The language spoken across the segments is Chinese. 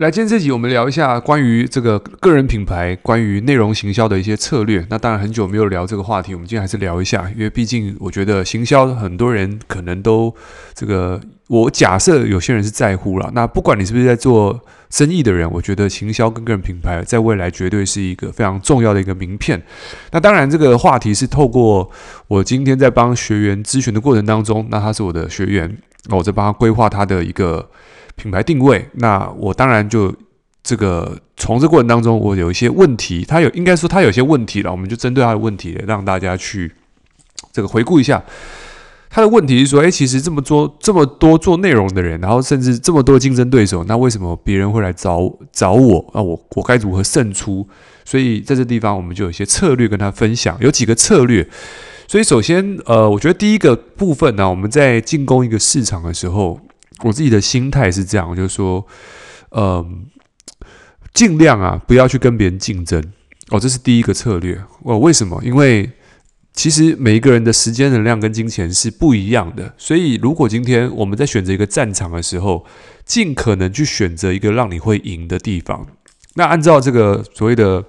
来，今天这集我们聊一下关于这个个人品牌、关于内容行销的一些策略。那当然很久没有聊这个话题，我们今天还是聊一下，因为毕竟我觉得行销很多人可能都这个，我假设有些人是在乎了。那不管你是不是在做生意的人，我觉得行销跟个人品牌在未来绝对是一个非常重要的一个名片。那当然这个话题是透过我今天在帮学员咨询的过程当中，那他是我的学员，我在帮他规划他的一个。品牌定位，那我当然就这个从这过程当中，我有一些问题，他有应该说他有些问题了，我们就针对他的问题，让大家去这个回顾一下。他的问题是说，诶，其实这么多这么多做内容的人，然后甚至这么多竞争对手，那为什么别人会来找找我？那我我该如何胜出？所以在这地方，我们就有一些策略跟他分享，有几个策略。所以首先，呃，我觉得第一个部分呢，我们在进攻一个市场的时候。我自己的心态是这样，就是说，嗯，尽量啊，不要去跟别人竞争哦，这是第一个策略。哦，为什么？因为其实每一个人的时间能量跟金钱是不一样的，所以如果今天我们在选择一个战场的时候，尽可能去选择一个让你会赢的地方。那按照这个所谓的《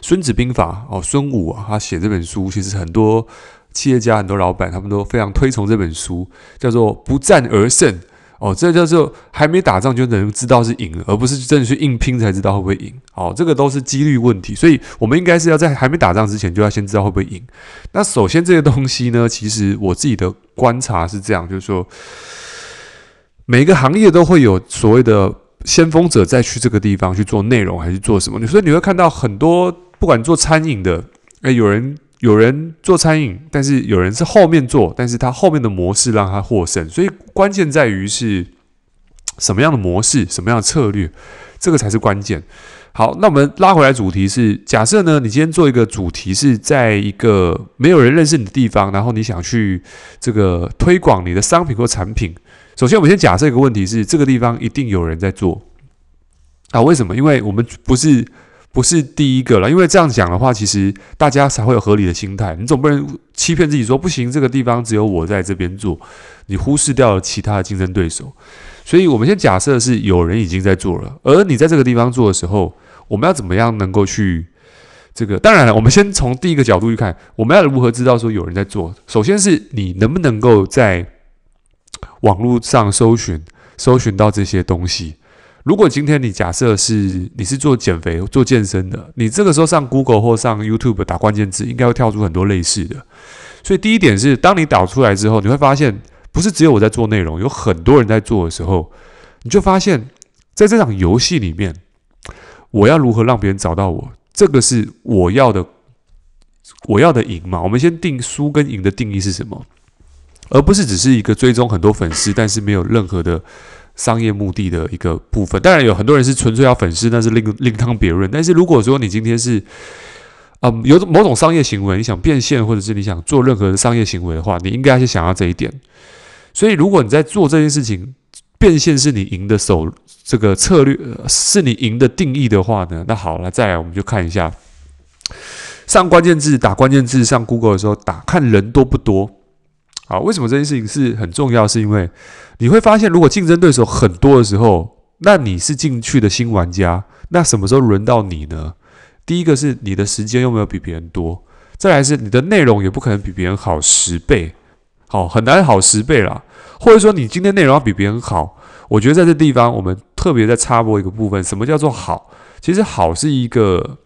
孙子兵法》哦，孙武啊，他写这本书，其实很多企业家、很多老板他们都非常推崇这本书，叫做“不战而胜”。哦，这叫做还没打仗就能知道是赢了，而不是真的去硬拼才知道会不会赢。哦，这个都是几率问题，所以我们应该是要在还没打仗之前就要先知道会不会赢。那首先这个东西呢，其实我自己的观察是这样，就是说每个行业都会有所谓的先锋者再去这个地方去做内容还是做什么，所以你会看到很多不管做餐饮的，诶，有人。有人做餐饮，但是有人是后面做，但是他后面的模式让他获胜，所以关键在于是什么样的模式，什么样的策略，这个才是关键。好，那我们拉回来主题是，假设呢，你今天做一个主题是在一个没有人认识你的地方，然后你想去这个推广你的商品或产品。首先，我们先假设一个问题是，这个地方一定有人在做啊？为什么？因为我们不是。不是第一个了，因为这样讲的话，其实大家才会有合理的心态。你总不能欺骗自己说不行，这个地方只有我在这边做，你忽视掉了其他的竞争对手。所以，我们先假设是有人已经在做了，而你在这个地方做的时候，我们要怎么样能够去这个？当然了，我们先从第一个角度去看，我们要如何知道说有人在做？首先是你能不能够在网络上搜寻，搜寻到这些东西。如果今天你假设是你是做减肥、做健身的，你这个时候上 Google 或上 YouTube 打关键字，应该会跳出很多类似的。所以第一点是，当你导出来之后，你会发现不是只有我在做内容，有很多人在做的时候，你就发现在这场游戏里面，我要如何让别人找到我？这个是我要的，我要的赢嘛？我们先定输跟赢的定义是什么，而不是只是一个追踪很多粉丝，但是没有任何的。商业目的的一个部分，当然有很多人是纯粹要粉丝，那是另另当别论。但是如果说你今天是，嗯，有某种商业行为，你想变现，或者是你想做任何的商业行为的话，你应该去想要这一点。所以，如果你在做这件事情，变现是你赢的手，这个策略是你赢的定义的话呢，那好了，再来我们就看一下，上关键字打关键字上 Google 的时候，打看人多不多。好，为什么这件事情是很重要？是因为你会发现，如果竞争对手很多的时候，那你是进去的新玩家，那什么时候轮到你呢？第一个是你的时间又没有比别人多，再来是你的内容也不可能比别人好十倍，好，很难好十倍啦。或者说你今天内容要比别人好，我觉得在这地方我们特别在插播一个部分，什么叫做好？其实好是一个，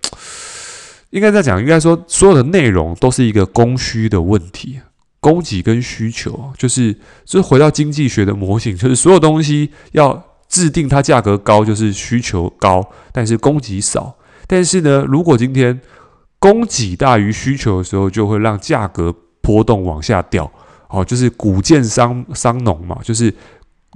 应该在讲，应该说所有的内容都是一个供需的问题。供给跟需求，就是就是回到经济学的模型，就是所有东西要制定它价格高，就是需求高，但是供给少。但是呢，如果今天供给大于需求的时候，就会让价格波动往下掉。哦，就是谷贱伤伤农嘛，就是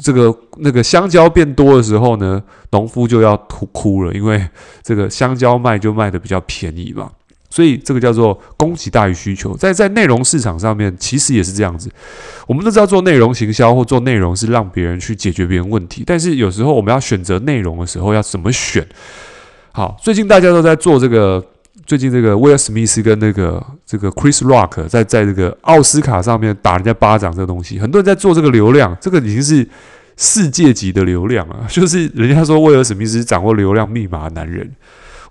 这个那个香蕉变多的时候呢，农夫就要哭哭了，因为这个香蕉卖就卖的比较便宜嘛。所以这个叫做供给大于需求，在在内容市场上面，其实也是这样子。我们都知道做内容行销或做内容是让别人去解决别人问题，但是有时候我们要选择内容的时候要怎么选？好，最近大家都在做这个，最近这个威尔史密斯跟那个这个 Chris Rock 在在这个奥斯卡上面打人家巴掌这个东西，很多人在做这个流量，这个已经是世界级的流量啊，就是人家说威尔史密斯掌握流量密码的男人。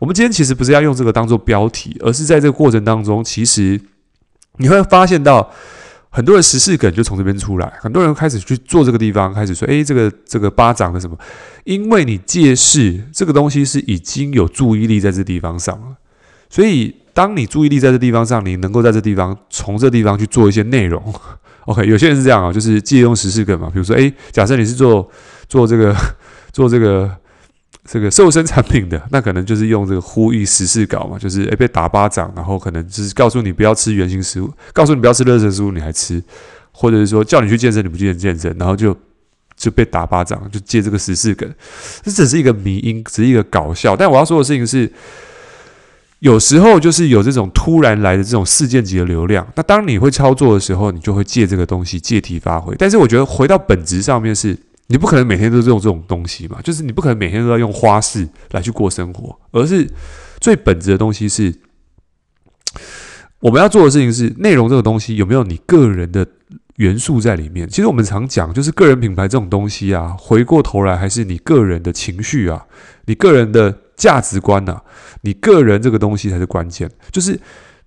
我们今天其实不是要用这个当做标题，而是在这个过程当中，其实你会发现到很多人十四梗就从这边出来，很多人开始去做这个地方，开始说：“诶，这个这个巴掌的什么？”因为你借势这个东西是已经有注意力在这地方上了，所以当你注意力在这地方上，你能够在这地方从这地方去做一些内容。OK，有些人是这样啊，就是借用十四梗嘛，比如说：“诶，假设你是做做这个做这个。”这个瘦身产品的，那可能就是用这个呼吁时事稿嘛，就是诶被打巴掌，然后可能就是告诉你不要吃原型食物，告诉你不要吃垃圾食物，你还吃，或者是说叫你去健身，你不去健身，然后就就被打巴掌，就借这个时事梗，这只是一个迷因，只是一个搞笑。但我要说的事情是，有时候就是有这种突然来的这种事件级的流量，那当你会操作的时候，你就会借这个东西借题发挥。但是我觉得回到本质上面是。你不可能每天都是用这种东西嘛，就是你不可能每天都要用花式来去过生活，而是最本质的东西是，我们要做的事情是内容这个东西有没有你个人的元素在里面？其实我们常讲，就是个人品牌这种东西啊，回过头来还是你个人的情绪啊，你个人的价值观呐，你个人这个东西才是关键。就是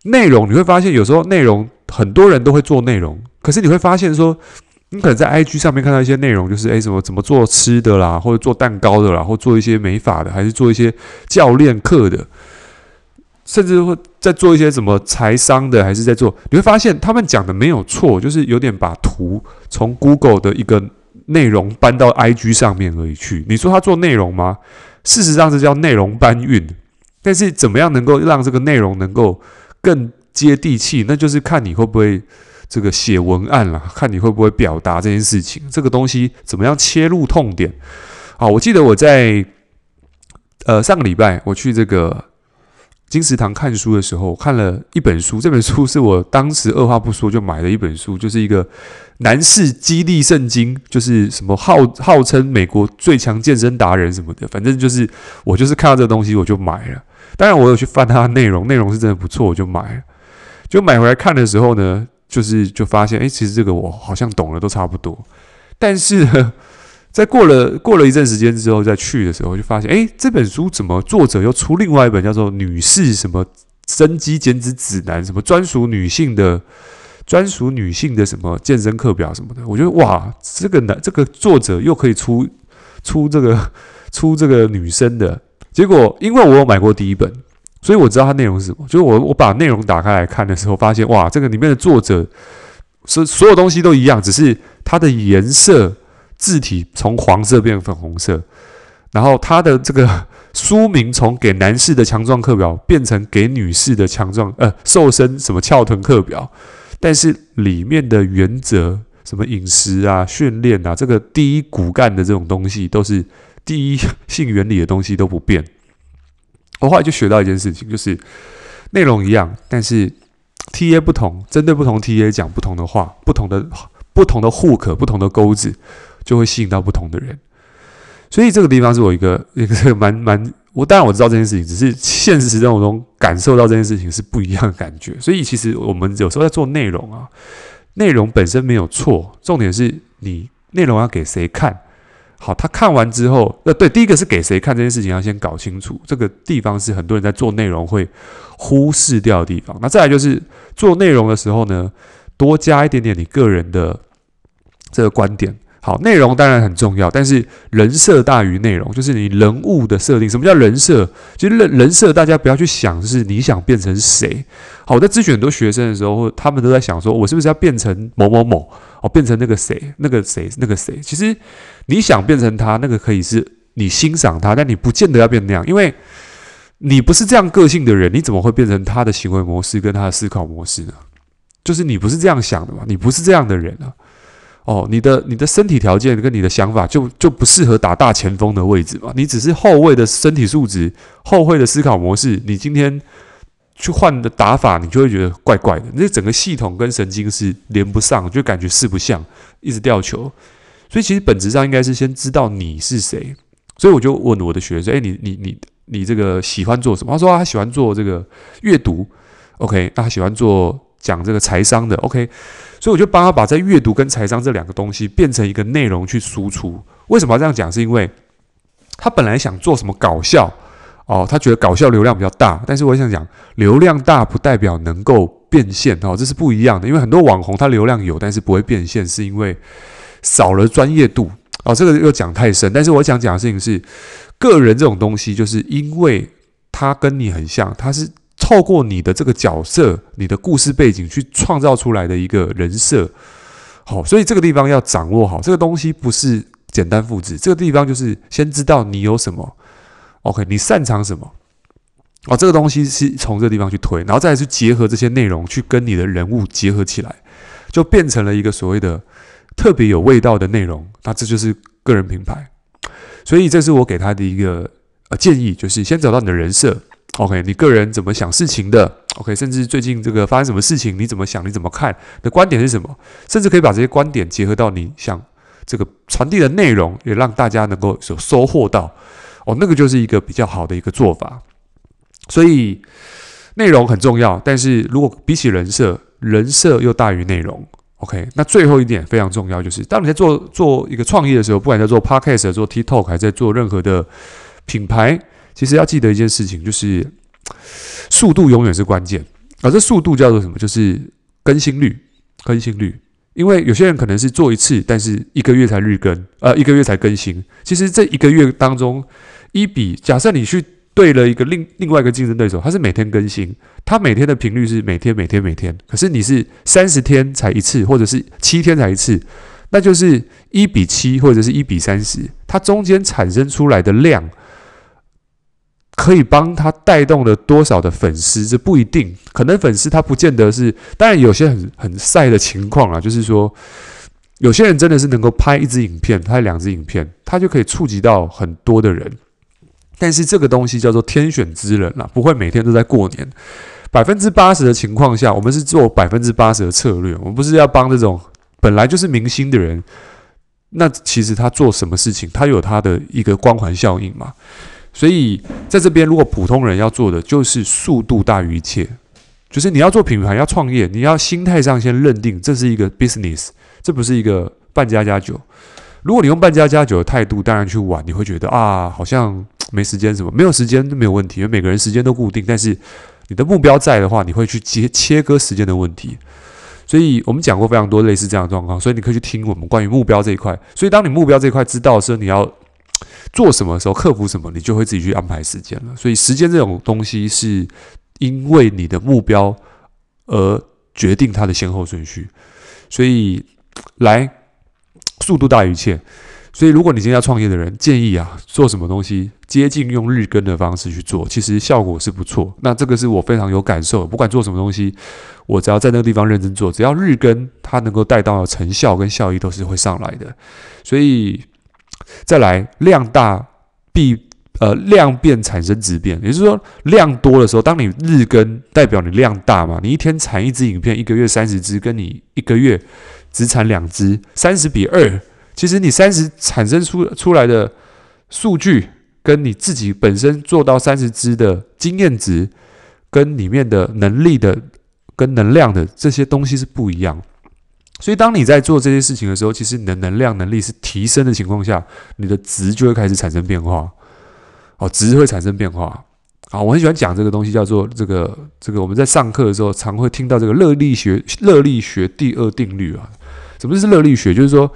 内容，你会发现有时候内容很多人都会做内容，可是你会发现说。你可能在 IG 上面看到一些内容，就是诶，什么怎么做吃的啦，或者做蛋糕的啦，或做一些美发的，还是做一些教练课的，甚至会在做一些什么财商的，还是在做，你会发现他们讲的没有错，就是有点把图从 Google 的一个内容搬到 IG 上面而已去。你说他做内容吗？事实上是叫内容搬运，但是怎么样能够让这个内容能够更接地气，那就是看你会不会。这个写文案了，看你会不会表达这件事情。这个东西怎么样切入痛点？好，我记得我在呃上个礼拜我去这个金石堂看书的时候，看了一本书。这本书是我当时二话不说就买的一本书，就是一个男士激励圣经，就是什么号号称美国最强健身达人什么的。反正就是我就是看到这个东西我就买了。当然我有去翻它的内容，内容是真的不错，我就买了。就买回来看的时候呢。就是就发现，哎，其实这个我好像懂了，都差不多。但是呢，在过了过了一阵时间之后，再去的时候，就发现，哎，这本书怎么作者又出另外一本叫做《女士什么增肌减脂指南》，什么专属女性的专属女性的什么健身课表什么的？我觉得哇，这个男这个作者又可以出出这个出这个女生的。结果，因为我有买过第一本。所以我知道它内容是什么，就是我我把内容打开来看的时候，发现哇，这个里面的作者所所有东西都一样，只是它的颜色字体从黄色变粉红色，然后它的这个书名从给男士的强壮课表变成给女士的强壮呃瘦身什么翘臀课表，但是里面的原则什么饮食啊、训练啊，这个第一骨干的这种东西都是第一性原理的东西都不变。我后来就学到一件事情，就是内容一样，但是 TA 不同，针对不同 TA 讲不同的话，不同的不同的 hook，不同的钩子，就会吸引到不同的人。所以这个地方是我一个一个蛮蛮，我当然我知道这件事情，只是现实生活中感受到这件事情是不一样的感觉。所以其实我们有时候在做内容啊，内容本身没有错，重点是你内容要给谁看。好，他看完之后，呃，对，第一个是给谁看这件事情要先搞清楚，这个地方是很多人在做内容会忽视掉的地方。那再来就是做内容的时候呢，多加一点点你个人的这个观点。好，内容当然很重要，但是人设大于内容，就是你人物的设定。什么叫人设？其实人人设大家不要去想，就是你想变成谁。好，我在咨询很多学生的时候，他们都在想说，我是不是要变成某某某？哦，变成那个谁，那个谁，那个谁。其实你想变成他，那个可以是你欣赏他，但你不见得要变那样，因为你不是这样个性的人，你怎么会变成他的行为模式跟他的思考模式呢？就是你不是这样想的嘛，你不是这样的人啊。哦，你的你的身体条件跟你的想法就就不适合打大前锋的位置嘛，你只是后卫的身体素质、后卫的思考模式，你今天。去换的打法，你就会觉得怪怪的。那整个系统跟神经是连不上，就感觉四不像，一直掉球。所以其实本质上应该是先知道你是谁。所以我就问我的学生：“诶，你你你你这个喜欢做什么？”他说：“他喜欢做这个阅读。”OK，那他喜欢做讲这个财商的，OK，所以我就帮他把在阅读跟财商这两个东西变成一个内容去输出。为什么要这样讲？是因为他本来想做什么搞笑哦，他觉得搞笑流量比较大，但是我想讲，流量大不代表能够变现哦，这是不一样的。因为很多网红他流量有，但是不会变现，是因为少了专业度哦。这个又讲太深，但是我想讲的事情是，个人这种东西，就是因为他跟你很像，他是。透过你的这个角色、你的故事背景去创造出来的一个人设，好，所以这个地方要掌握好。这个东西不是简单复制，这个地方就是先知道你有什么，OK，你擅长什么，哦，这个东西是从这个地方去推，然后再去结合这些内容去跟你的人物结合起来，就变成了一个所谓的特别有味道的内容。那这就是个人品牌，所以这是我给他的一个呃建议，就是先找到你的人设。OK，你个人怎么想事情的？OK，甚至最近这个发生什么事情，你怎么想？你怎么看？的观点是什么？甚至可以把这些观点结合到你想这个传递的内容，也让大家能够有收获到。哦，那个就是一个比较好的一个做法。所以内容很重要，但是如果比起人设，人设又大于内容。OK，那最后一点非常重要，就是当你在做做一个创业的时候，不管在做 Podcast、做 TikTok，还是在做任何的品牌。其实要记得一件事情，就是速度永远是关键。而这速度叫做什么？就是更新率，更新率。因为有些人可能是做一次，但是一个月才日更，呃，一个月才更新。其实这一个月当中，一比假设你去对了一个另另外一个竞争对手，他是每天更新，他每天的频率是每天每天每天。可是你是三十天才一次，或者是七天才一次，那就是一比七或者是一比三十，它中间产生出来的量。可以帮他带动了多少的粉丝？这不一定，可能粉丝他不见得是。当然，有些很很晒的情况啊，就是说，有些人真的是能够拍一支影片，拍两支影片，他就可以触及到很多的人。但是这个东西叫做天选之人啊，不会每天都在过年。百分之八十的情况下，我们是做百分之八十的策略，我们不是要帮这种本来就是明星的人。那其实他做什么事情，他有他的一个光环效应嘛。所以在这边，如果普通人要做的就是速度大于一切，就是你要做品牌、要创业，你要心态上先认定这是一个 business，这不是一个扮家家酒。如果你用扮家家酒的态度，当然去玩，你会觉得啊，好像没时间什么，没有时间都没有问题，因为每个人时间都固定。但是你的目标在的话，你会去切切割时间的问题。所以我们讲过非常多类似这样的状况，所以你可以去听我们关于目标这一块。所以当你目标这一块知道的时候，你要。做什么时候克服什么，你就会自己去安排时间了。所以时间这种东西是因为你的目标而决定它的先后顺序。所以来速度大于一切。所以如果你今天要创业的人，建议啊，做什么东西接近用日更的方式去做，其实效果是不错。那这个是我非常有感受。不管做什么东西，我只要在那个地方认真做，只要日更，它能够带到的成效跟效益都是会上来的。所以。再来，量大必呃量变产生质变，也就是说量多的时候，当你日更代表你量大嘛，你一天产一支影片，一个月三十支，跟你一个月只产两支，三十比二，其实你三十产生出出来的数据，跟你自己本身做到三十支的经验值，跟里面的能力的跟能量的这些东西是不一样。所以，当你在做这些事情的时候，其实你的能量能力是提升的情况下，你的值就会开始产生变化。哦，值会产生变化。啊，我很喜欢讲这个东西，叫做这个这个。我们在上课的时候，常会听到这个热力学热力学第二定律啊。什么是热力学？就是说，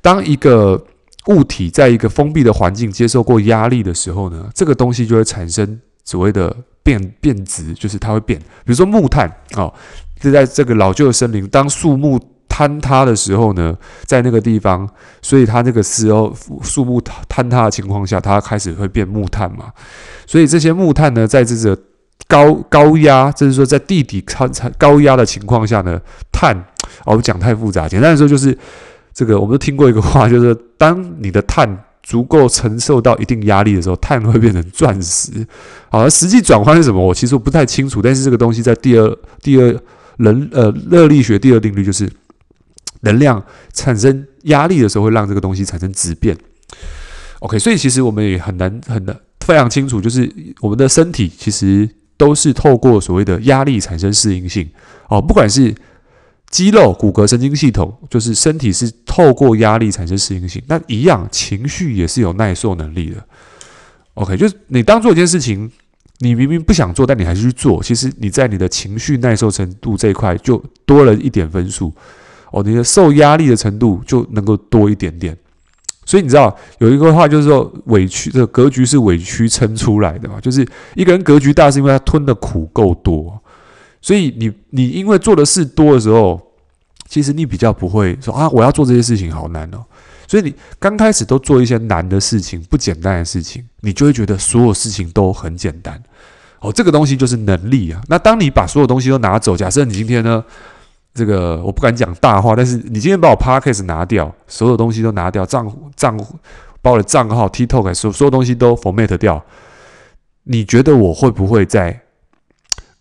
当一个物体在一个封闭的环境接受过压力的时候呢，这个东西就会产生所谓的变变质，就是它会变。比如说木炭啊，就在这个老旧的森林，当树木坍塌的时候呢，在那个地方，所以它那个时候树木坍塌的情况下，它开始会变木炭嘛。所以这些木炭呢，在这个高高压，就是说在地底超高压的情况下呢，碳，哦，我讲太复杂，简单的说就是这个，我们都听过一个话，就是当你的碳足够承受到一定压力的时候，碳会变成钻石。好，实际转换是什么？我其实我不太清楚，但是这个东西在第二第二人呃热力学第二定律就是。能量产生压力的时候，会让这个东西产生质变。OK，所以其实我们也很难很难非常清楚，就是我们的身体其实都是透过所谓的压力产生适应性哦，不管是肌肉、骨骼、神经系统，就是身体是透过压力产生适应性。那一样，情绪也是有耐受能力的。OK，就是你当做一件事情，你明明不想做，但你还是去做，其实你在你的情绪耐受程度这一块就多了一点分数哦，你的受压力的程度就能够多一点点。所以你知道有一个话就是说，委屈这个格局是委屈撑出来的嘛，就是一个人格局大，是因为他吞的苦够多。所以你你因为做的事多的时候，其实你比较不会说啊，我要做这些事情好难哦。所以你刚开始都做一些难的事情、不简单的事情，你就会觉得所有事情都很简单哦。这个东西就是能力啊。那当你把所有东西都拿走，假设你今天呢，这个我不敢讲大话，但是你今天把我 Podcast 拿掉，所有东西都拿掉，账账户把我的账号 TikTok 所所有东西都 format 掉，你觉得我会不会在？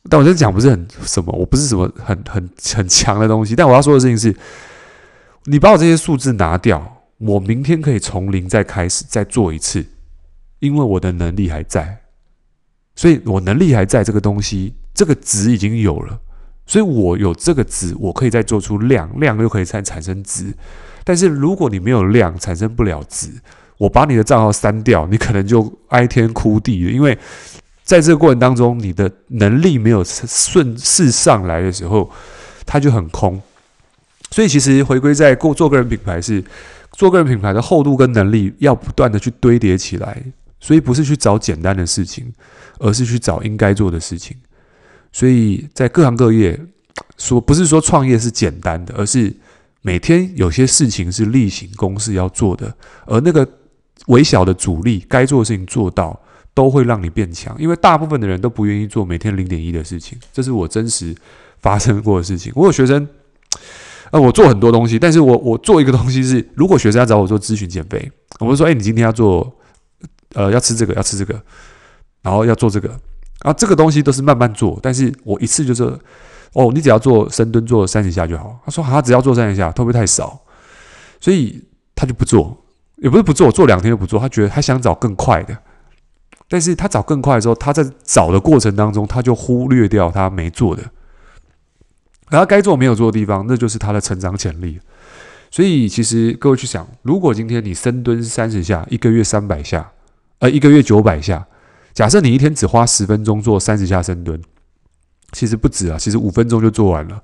但我在讲不是很什么，我不是什么很很很强的东西。但我要说的事情是，你把我这些数字拿掉，我明天可以从零再开始再做一次，因为我的能力还在。所以我能力还在，这个东西这个值已经有了，所以我有这个值，我可以再做出量，量又可以再产生值。但是如果你没有量，产生不了值，我把你的账号删掉，你可能就哀天哭地了，因为。在这个过程当中，你的能力没有顺势上来的时候，它就很空。所以，其实回归在过做个人品牌是做个人品牌的厚度跟能力要不断的去堆叠起来。所以，不是去找简单的事情，而是去找应该做的事情。所以在各行各业说，不是说创业是简单的，而是每天有些事情是例行公事要做的，而那个微小的阻力，该做的事情做到。都会让你变强，因为大部分的人都不愿意做每天零点一的事情，这是我真实发生过的事情。我有学生，呃，我做很多东西，但是我我做一个东西是，如果学生要找我做咨询减肥，我会说，哎，你今天要做，呃，要吃这个，要吃这个，然后要做这个，然后这个东西都是慢慢做，但是我一次就是，哦，你只要做深蹲做三十下就好。他说，他只要做三十下，会不会太少？所以他就不做，也不是不做，做两天就不做，他觉得他想找更快的。但是他找更快的时候，他在找的过程当中，他就忽略掉他没做的，而他该做没有做的地方，那就是他的成长潜力。所以，其实各位去想，如果今天你深蹲三十下，一个月三百下，呃，一个月九百下，假设你一天只花十分钟做三十下深蹲，其实不止啊，其实五分钟就做完了。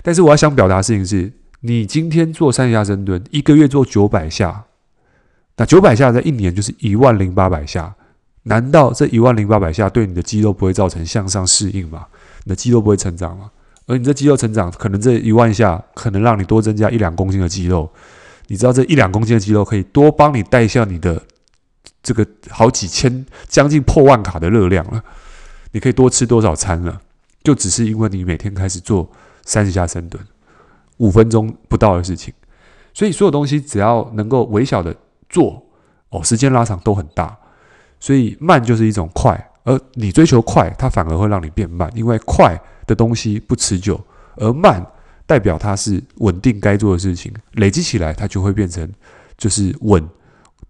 但是我要想表达的事情是，你今天做三十下深蹲，一个月做九百下，那九百下在一年就是一万零八百下。难道这一万零八百下对你的肌肉不会造成向上适应吗？你的肌肉不会成长吗？而你这肌肉成长，可能这一万下可能让你多增加一两公斤的肌肉。你知道这一两公斤的肌肉可以多帮你带下你的这个好几千、将近破万卡的热量了。你可以多吃多少餐了？就只是因为你每天开始做三十下深蹲，五分钟不到的事情。所以所有东西只要能够微小的做，哦，时间拉长都很大。所以慢就是一种快，而你追求快，它反而会让你变慢，因为快的东西不持久，而慢代表它是稳定该做的事情，累积起来它就会变成就是稳，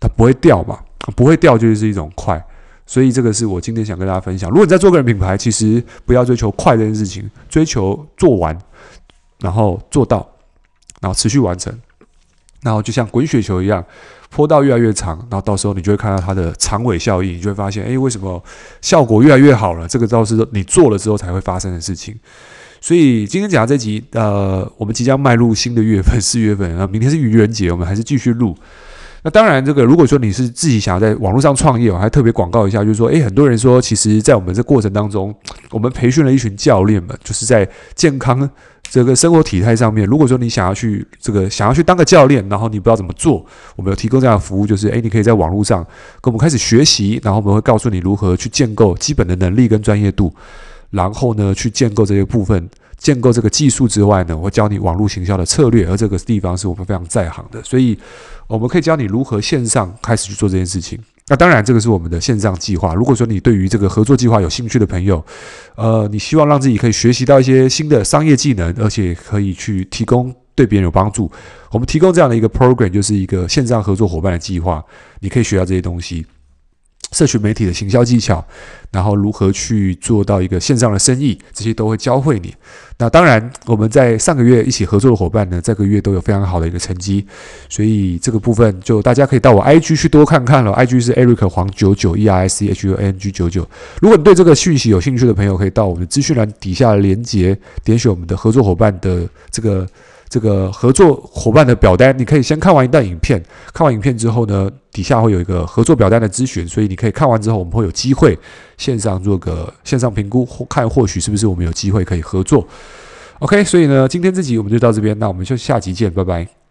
它不会掉嘛，不会掉就是一种快。所以这个是我今天想跟大家分享。如果你在做个人品牌，其实不要追求快这件事情，追求做完，然后做到，然后持续完成，然后就像滚雪球一样。坡道越来越长，然后到时候你就会看到它的长尾效应，你就会发现，诶，为什么效果越来越好了？这个倒是你做了之后才会发生的事情。所以今天讲的这集，呃，我们即将迈入新的月份，四月份啊，明天是愚人节，我们还是继续录。那当然，这个如果说你是自己想要在网络上创业，我还特别广告一下，就是说，诶，很多人说，其实，在我们这过程当中，我们培训了一群教练们，就是在健康。这个生活体态上面，如果说你想要去这个想要去当个教练，然后你不知道怎么做，我们有提供这样的服务，就是诶，你可以在网络上跟我们开始学习，然后我们会告诉你如何去建构基本的能力跟专业度，然后呢去建构这些部分，建构这个技术之外呢，我会教你网络行销的策略，而这个地方是我们非常在行的，所以我们可以教你如何线上开始去做这件事情。那当然，这个是我们的线上计划。如果说你对于这个合作计划有兴趣的朋友，呃，你希望让自己可以学习到一些新的商业技能，而且可以去提供对别人有帮助，我们提供这样的一个 program，就是一个线上合作伙伴的计划。你可以学到这些东西。社群媒体的行销技巧，然后如何去做到一个线上的生意，这些都会教会你。那当然，我们在上个月一起合作的伙伴呢，这个月都有非常好的一个成绩，所以这个部分就大家可以到我 IG 去多看看了。IG 是 Eric 黄九九 E R I C H U N G 九九。如果你对这个讯息有兴趣的朋友，可以到我们的资讯栏底下的连接，点选我们的合作伙伴的这个。这个合作伙伴的表单，你可以先看完一段影片，看完影片之后呢，底下会有一个合作表单的咨询，所以你可以看完之后，我们会有机会线上做个线上评估，或看或许是不是我们有机会可以合作。OK，所以呢，今天这集我们就到这边，那我们就下集见，拜拜。